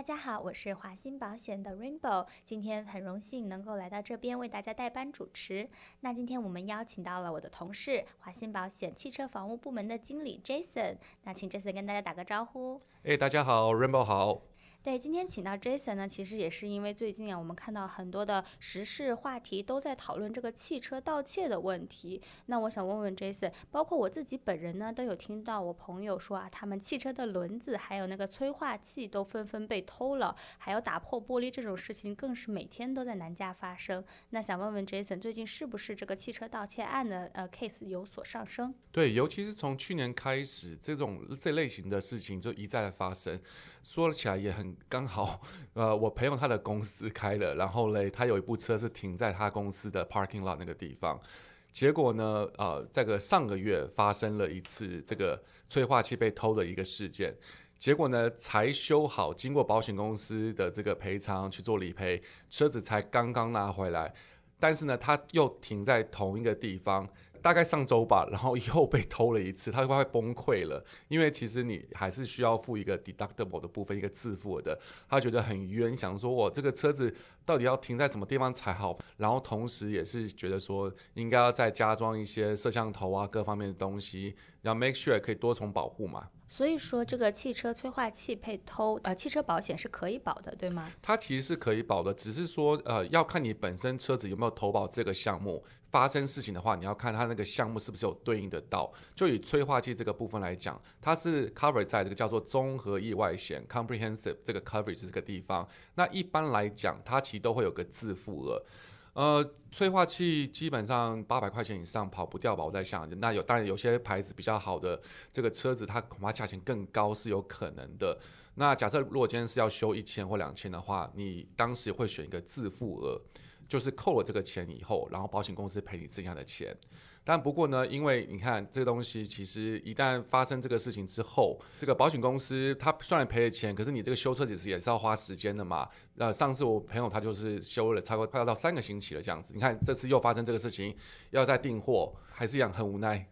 大家好，我是华鑫保险的 Rainbow，今天很荣幸能够来到这边为大家代班主持。那今天我们邀请到了我的同事，华鑫保险汽车防护部门的经理 Jason，那请 Jason 跟大家打个招呼。哎，大家好，Rainbow 好。对，今天请到 Jason 呢，其实也是因为最近啊，我们看到很多的时事话题都在讨论这个汽车盗窃的问题。那我想问问 Jason，包括我自己本人呢，都有听到我朋友说啊，他们汽车的轮子还有那个催化器都纷纷被偷了，还有打破玻璃这种事情更是每天都在南加发生。那想问问 Jason，最近是不是这个汽车盗窃案的呃 case 有所上升？对，尤其是从去年开始，这种这类型的事情就一再的发生。说起来也很刚好，呃，我朋友他的公司开了，然后嘞，他有一部车是停在他公司的 parking lot 那个地方，结果呢，呃，这个上个月发生了一次这个催化器被偷的一个事件，结果呢，才修好，经过保险公司的这个赔偿去做理赔，车子才刚刚拿回来，但是呢，他又停在同一个地方。大概上周吧，然后又被偷了一次，他快崩溃了。因为其实你还是需要付一个 deductible 的部分，一个自付的。他觉得很冤，想说我这个车子到底要停在什么地方才好？然后同时也是觉得说，应该要再加装一些摄像头啊，各方面的东西，要 make sure 可以多重保护嘛。所以说，这个汽车催化器被偷，呃，汽车保险是可以保的，对吗？它其实是可以保的，只是说，呃，要看你本身车子有没有投保这个项目。发生事情的话，你要看它那个项目是不是有对应得到。就以催化剂这个部分来讲，它是 cover 在这个叫做综合意外险 （comprehensive） 这个 coverage 这个地方。那一般来讲，它其实都会有个自付额。呃，催化器基本上八百块钱以上跑不掉吧？我在想，那有当然有些牌子比较好的这个车子，它恐怕价钱更高是有可能的。那假设如果今天是要修一千或两千的话，你当时会选一个自付额。就是扣了这个钱以后，然后保险公司赔你剩下的钱。但不过呢，因为你看这个东西，其实一旦发生这个事情之后，这个保险公司他虽然赔了钱，可是你这个修车其实也是要花时间的嘛。那上次我朋友他就是修了差不多快要到三个星期了这样子。你看这次又发生这个事情，要再订货，还是一样很无奈。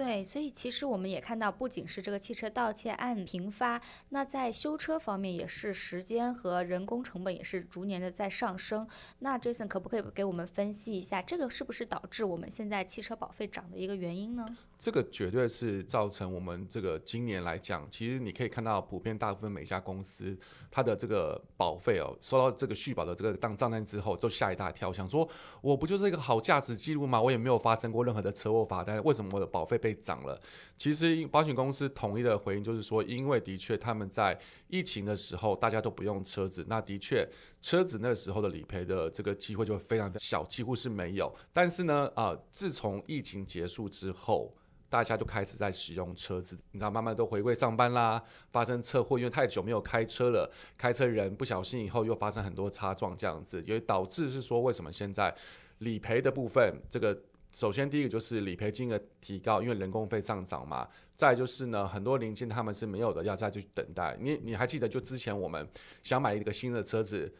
对，所以其实我们也看到，不仅是这个汽车盗窃案频发，那在修车方面也是时间和人工成本也是逐年的在上升。那 Jason 可不可以给我们分析一下，这个是不是导致我们现在汽车保费涨的一个原因呢？这个绝对是造成我们这个今年来讲，其实你可以看到，普遍大部分每家公司它的这个保费哦，收到这个续保的这个当账单之后，就吓一大跳，想说我不就是一个好驾驶记录吗？我也没有发生过任何的车祸罚单，为什么我的保费被涨了？其实保险公司统一的回应就是说，因为的确他们在疫情的时候大家都不用车子，那的确车子那时候的理赔的这个机会就非常的小，几乎是没有。但是呢，啊、自从疫情结束之后。大家就开始在使用车子，你知道，慢慢都回归上班啦。发生车祸，因为太久没有开车了，开车人不小心以后又发生很多擦撞，这样子也导致是说，为什么现在理赔的部分，这个首先第一个就是理赔金额提高，因为人工费上涨嘛。再就是呢，很多零件他们是没有的，要再去等待。你你还记得就之前我们想买一个新的车子。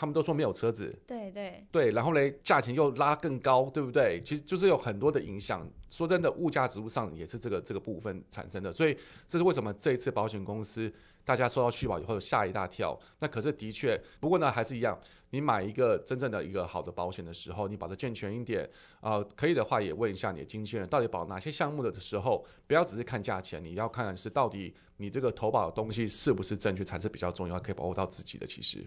他们都说没有车子，对对对，然后嘞，价钱又拉更高，对不对？其实就是有很多的影响。说真的，物价指数上也是这个这个部分产生的，所以这是为什么这一次保险公司大家收到续保以后吓一大跳。那可是的确，不过呢还是一样，你买一个真正的一个好的保险的时候，你保的健全一点啊，呃，可以的话也问一下你的经纪人，到底保哪些项目的时候，不要只是看价钱，你要看的是到底你这个投保的东西是不是正确才是比较重要，可以保护到自己的。其实。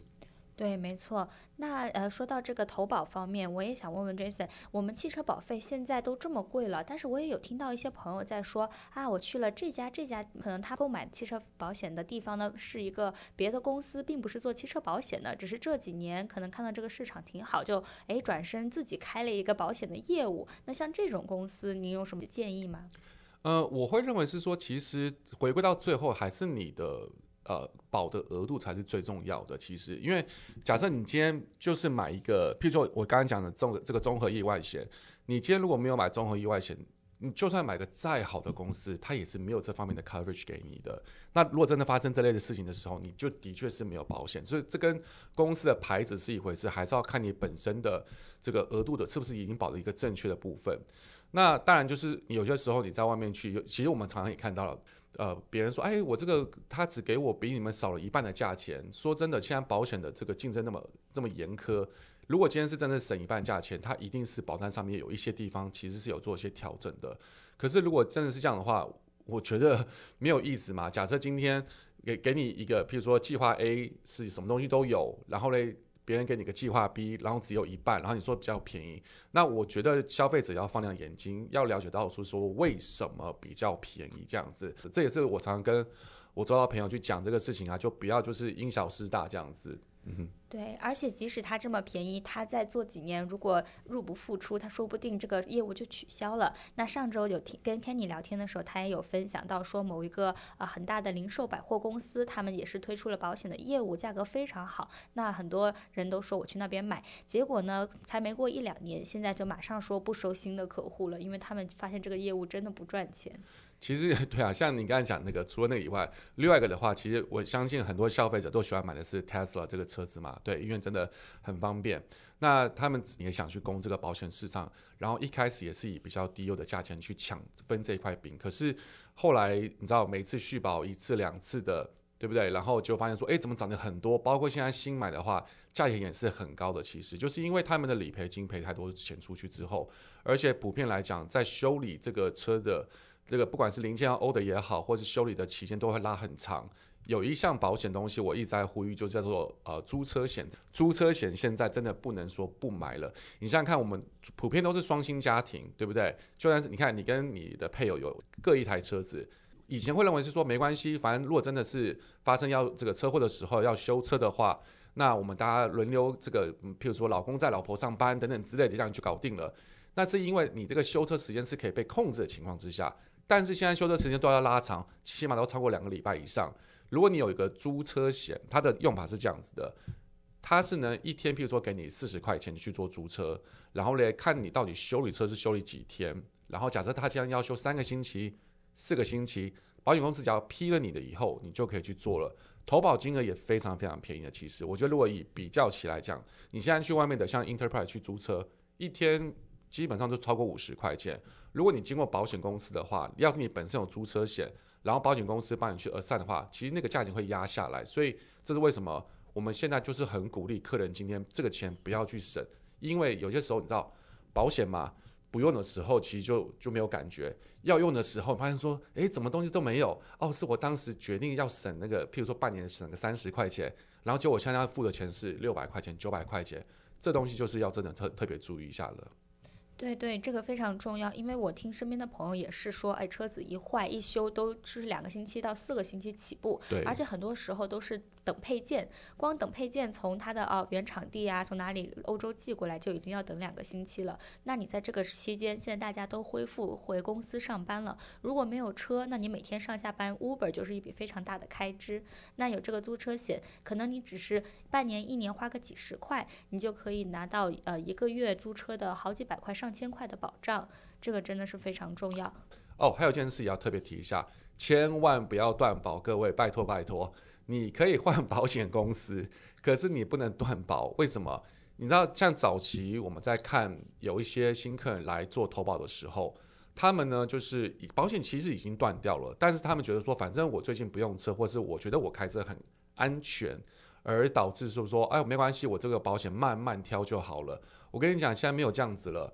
对，没错。那呃，说到这个投保方面，我也想问问 Jason，我们汽车保费现在都这么贵了，但是我也有听到一些朋友在说啊，我去了这家这家，可能他购买汽车保险的地方呢是一个别的公司，并不是做汽车保险的，只是这几年可能看到这个市场挺好，就哎转身自己开了一个保险的业务。那像这种公司，您有什么建议吗？呃，我会认为是说，其实回归到最后还是你的。呃，保的额度才是最重要的。其实，因为假设你今天就是买一个，譬如说我刚刚讲的综这个综合意外险，你今天如果没有买综合意外险，你就算买个再好的公司，它也是没有这方面的 coverage 给你的。那如果真的发生这类的事情的时候，你就的确是没有保险。所以这跟公司的牌子是一回事，还是要看你本身的这个额度的是不是已经保了一个正确的部分。那当然就是有些时候你在外面去，其实我们常常也看到了。呃，别人说，哎，我这个他只给我比你们少了一半的价钱。说真的，现在保险的这个竞争那么这么严苛，如果今天是真的省一半价钱，它一定是保单上面有一些地方其实是有做一些调整的。可是如果真的是这样的话，我觉得没有意思嘛。假设今天给给你一个，譬如说计划 A 是什么东西都有，然后嘞。别人给你个计划 B，然后只有一半，然后你说比较便宜，那我觉得消费者要放亮眼睛，要了解到说说为什么比较便宜这样子，这也是我常常跟我周遭朋友去讲这个事情啊，就不要就是因小失大这样子。对，而且即使它这么便宜，它再做几年，如果入不敷出，它说不定这个业务就取消了。那上周有听跟 Kenny 聊天的时候，他也有分享到说，某一个呃很大的零售百货公司，他们也是推出了保险的业务，价格非常好。那很多人都说我去那边买，结果呢，才没过一两年，现在就马上说不收新的客户了，因为他们发现这个业务真的不赚钱。其实 对啊，像你刚才讲那个，除了那个以外，另外一个的话，其实我相信很多消费者都喜欢买的是 Tesla 这个车子嘛，对，因为真的很方便。那他们也想去攻这个保险市场，然后一开始也是以比较低优的价钱去抢分这块饼。可是后来你知道，每次续保一次两次的，对不对？然后就发现说，哎，怎么涨得很多？包括现在新买的话，价钱也是很高的。其实就是因为他们的理赔金赔太多钱出去之后，而且普遍来讲，在修理这个车的。这个不管是零件要欧的也好，或是修理的期间都会拉很长。有一项保险东西我一直在呼吁，就叫做呃租车险。租车险现在真的不能说不买了。你想想看，我们普遍都是双薪家庭，对不对？就算是你看你跟你的配偶有各一台车子，以前会认为是说没关系，反正如果真的是发生要这个车祸的时候要修车的话，那我们大家轮流这个，譬如说老公在老婆上班等等之类的，这样就搞定了。那是因为你这个修车时间是可以被控制的情况之下。但是现在修车时间都要拉长，起码都超过两个礼拜以上。如果你有一个租车险，它的用法是这样子的，它是呢一天，譬如说给你四十块钱去做租车，然后呢看你到底修理车是修理几天，然后假设他将要修三个星期、四个星期，保险公司只要批了你的以后，你就可以去做了。投保金额也非常非常便宜的。其实我觉得如果以比较起来讲，你现在去外面的像 Enterprise 去租车，一天基本上就超过五十块钱。如果你经过保险公司的话，要是你本身有租车险，然后保险公司帮你去核算的话，其实那个价钱会压下来。所以这是为什么我们现在就是很鼓励客人今天这个钱不要去省，因为有些时候你知道保险嘛，不用的时候其实就就没有感觉，要用的时候发现说，诶，怎么东西都没有？哦，是我当时决定要省那个，譬如说半年省个三十块钱，然后结果我现在要付的钱是六百块钱、九百块钱，这东西就是要真的特特别注意一下了。对对，这个非常重要，因为我听身边的朋友也是说，哎，车子一坏一修都是两个星期到四个星期起步，对，而且很多时候都是等配件，光等配件从它的哦原厂地啊，从哪里欧洲寄过来就已经要等两个星期了。那你在这个期间，现在大家都恢复回公司上班了，如果没有车，那你每天上下班 Uber 就是一笔非常大的开支。那有这个租车险，可能你只是半年一年花个几十块，你就可以拿到呃一个月租车的好几百块上千块的保障，这个真的是非常重要。哦，还有件事也要特别提一下，千万不要断保，各位拜托拜托。你可以换保险公司，可是你不能断保。为什么？你知道，像早期我们在看有一些新客人来做投保的时候，他们呢就是保险其实已经断掉了，但是他们觉得说，反正我最近不用车，或是我觉得我开车很安全，而导致说说，哎，没关系，我这个保险慢慢挑就好了。我跟你讲，现在没有这样子了。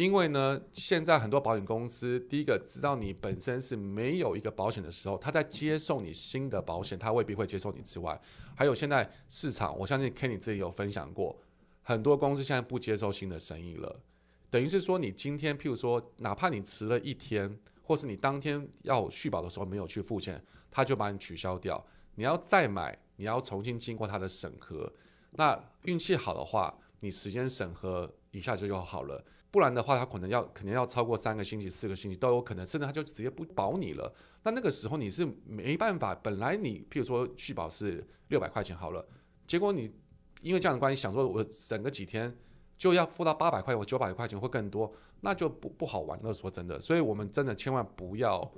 因为呢，现在很多保险公司，第一个知道你本身是没有一个保险的时候，他在接受你新的保险，他未必会接受你之外，还有现在市场，我相信 Kenny 自己有分享过，很多公司现在不接受新的生意了，等于是说你今天，譬如说，哪怕你迟了一天，或是你当天要续保的时候没有去付钱，他就把你取消掉，你要再买，你要重新经过他的审核，那运气好的话，你时间审核一下就就好了。不然的话，他可能要可能要超过三个星期、四个星期都有可能，甚至他就直接不保你了。那那个时候你是没办法，本来你譬如说续保是六百块钱好了，结果你因为这样的关系，想说我省个几天就要付到八百块或九百块钱或更多，那就不不好玩了。说真的，所以我们真的千万不要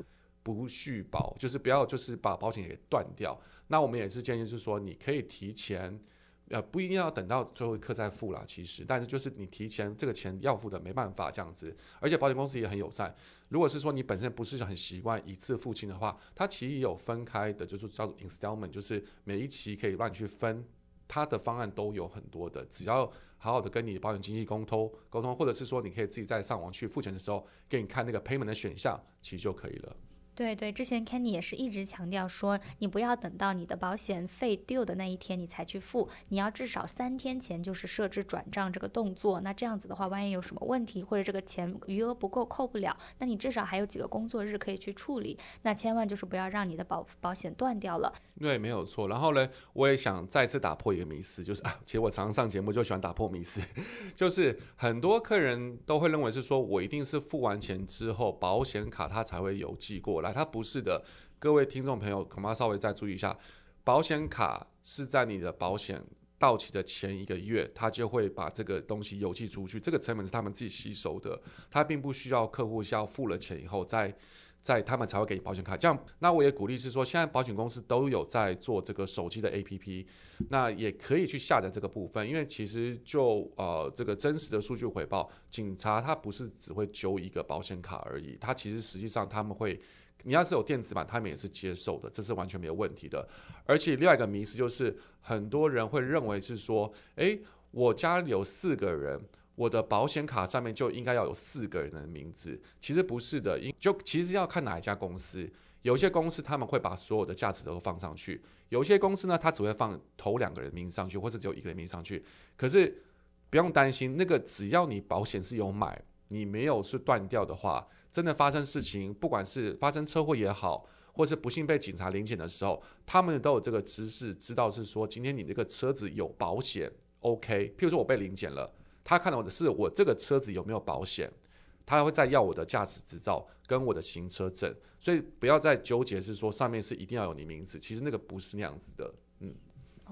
不续保，就是不要就是把保险给断掉。那我们也是建议，就是说你可以提前。呃，不一定要等到最后一刻再付啦，其实，但是就是你提前这个钱要付的，没办法这样子。而且保险公司也很友善，如果是说你本身不是很习惯一次付清的话，它其实也有分开的，就是叫做 installment，就是每一期可以让你去分，它的方案都有很多的，只要好好的跟你保险经纪沟通沟通，或者是说你可以自己在上网去付钱的时候，给你看那个 payment 的选项，其实就可以了。对对，之前 Kenny 也是一直强调说，你不要等到你的保险费 due 的那一天你才去付，你要至少三天前就是设置转账这个动作。那这样子的话，万一有什么问题或者这个钱余额不够扣不了，那你至少还有几个工作日可以去处理。那千万就是不要让你的保保险断掉了。对，没有错。然后呢，我也想再次打破一个迷思，就是啊，其实我常常上节目就喜欢打破迷思，就是很多客人都会认为是说我一定是付完钱之后，保险卡它才会邮寄过来，它不是的。各位听众朋友，恐怕稍微再注意一下，保险卡是在你的保险到期的前一个月，它就会把这个东西邮寄出去，这个成本是他们自己吸收的，它并不需要客户需要付了钱以后再。在他们才会给你保险卡，这样，那我也鼓励是说，现在保险公司都有在做这个手机的 APP，那也可以去下载这个部分，因为其实就呃这个真实的数据回报，警察他不是只会揪一个保险卡而已，他其实实际上他们会，你要是有电子版，他们也是接受的，这是完全没有问题的。而且另外一个迷思就是，很多人会认为是说，诶，我家里有四个人。我的保险卡上面就应该要有四个人的名字，其实不是的，因就其实要看哪一家公司。有些公司他们会把所有的价值都放上去，有些公司呢，他只会放头两个人名字上去，或者只有一个人名字上去。可是不用担心，那个只要你保险是有买，你没有是断掉的话，真的发生事情，不管是发生车祸也好，或是不幸被警察临检的时候，他们都有这个知识，知道是说今天你这个车子有保险，OK。譬如说我被临检了。他看到的是我这个车子有没有保险，他会再要我的驾驶执照跟我的行车证，所以不要再纠结是说上面是一定要有你名字，其实那个不是那样子的，嗯。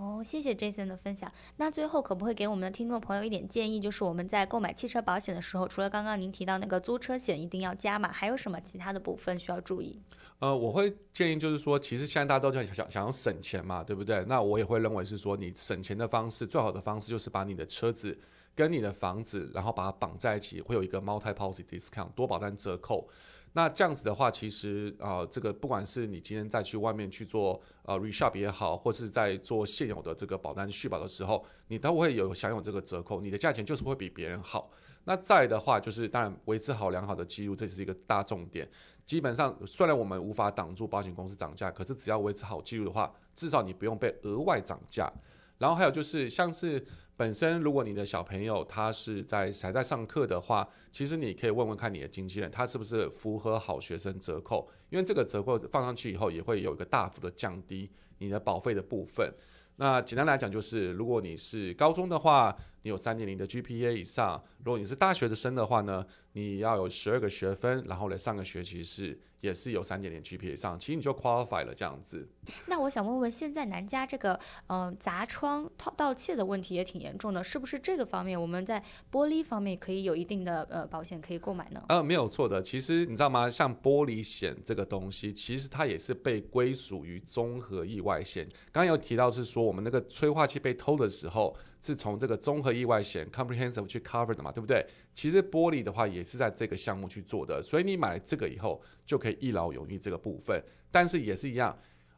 哦，谢谢 Jason 的分享。那最后可不可以给我们的听众朋友一点建议，就是我们在购买汽车保险的时候，除了刚刚您提到那个租车险一定要加码，还有什么其他的部分需要注意？呃，我会建议就是说，其实现在大家都在想想要省钱嘛，对不对？那我也会认为是说，你省钱的方式最好的方式就是把你的车子。跟你的房子，然后把它绑在一起，会有一个 multi policy discount 多保单折扣。那这样子的话，其实啊、这个不管是你今天再去外面去做呃 reshop 也好，或是在做现有的这个保单续保的时候，你都会有享有这个折扣，你的价钱就是会比别人好。那再的话，就是当然维持好良好的记录，这是一个大重点。基本上，虽然我们无法挡住保险公司涨价，可是只要维持好记录的话，至少你不用被额外涨价。然后还有就是像是。本身，如果你的小朋友他是在还在上课的话，其实你可以问问看你的经纪人，他是不是符合好学生折扣，因为这个折扣放上去以后，也会有一个大幅的降低你的保费的部分。那简单来讲，就是如果你是高中的话，你有三点零的 GPA 以上；如果你是大学的生的话呢，你要有十二个学分，然后呢上个学期是也是有三点零 GPA 以上，其实你就 qualify 了这样子。那我想问问，现在南加这个嗯、呃、砸窗盗盗窃的问题也挺严重的，是不是这个方面我们在玻璃方面可以有一定的呃保险可以购买呢？呃，没有错的。其实你知道吗？像玻璃险这个东西，其实它也是被归属于综合意外险。刚刚有提到是说，我们那个催化器被偷的时候。是从这个综合意外险 comprehensive 去 cover 的嘛，对不对？其实玻璃的话也是在这个项目去做的，所以你买了这个以后就可以一劳永逸这个部分。但是也是一样，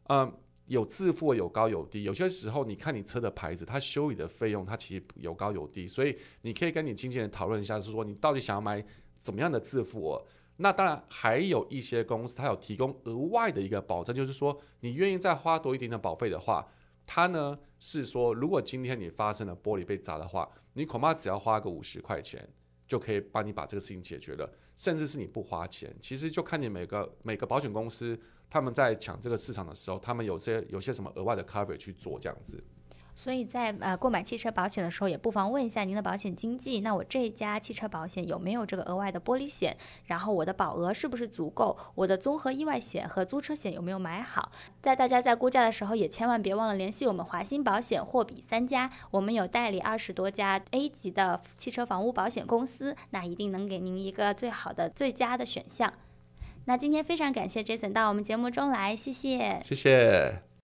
嗯，有自付有高有低，有些时候你看你车的牌子，它修理的费用它其实有高有低，所以你可以跟你经纪人讨论一下，是说你到底想要买怎么样的自付额。那当然还有一些公司它有提供额外的一个保证，就是说你愿意再花多一点的保费的话。它呢是说，如果今天你发生了玻璃被砸的话，你恐怕只要花个五十块钱，就可以帮你把这个事情解决了，甚至是你不花钱，其实就看你每个每个保险公司他们在抢这个市场的时候，他们有些有些什么额外的 cover 去做这样子。所以在呃购买汽车保险的时候，也不妨问一下您的保险经纪，那我这家汽车保险有没有这个额外的玻璃险？然后我的保额是不是足够？我的综合意外险和租车险有没有买好？在大家在估价的时候，也千万别忘了联系我们华鑫保险货比三家，我们有代理二十多家 A 级的汽车房屋保险公司，那一定能给您一个最好的、最佳的选项。那今天非常感谢 Jason 到我们节目中来，谢谢，谢谢。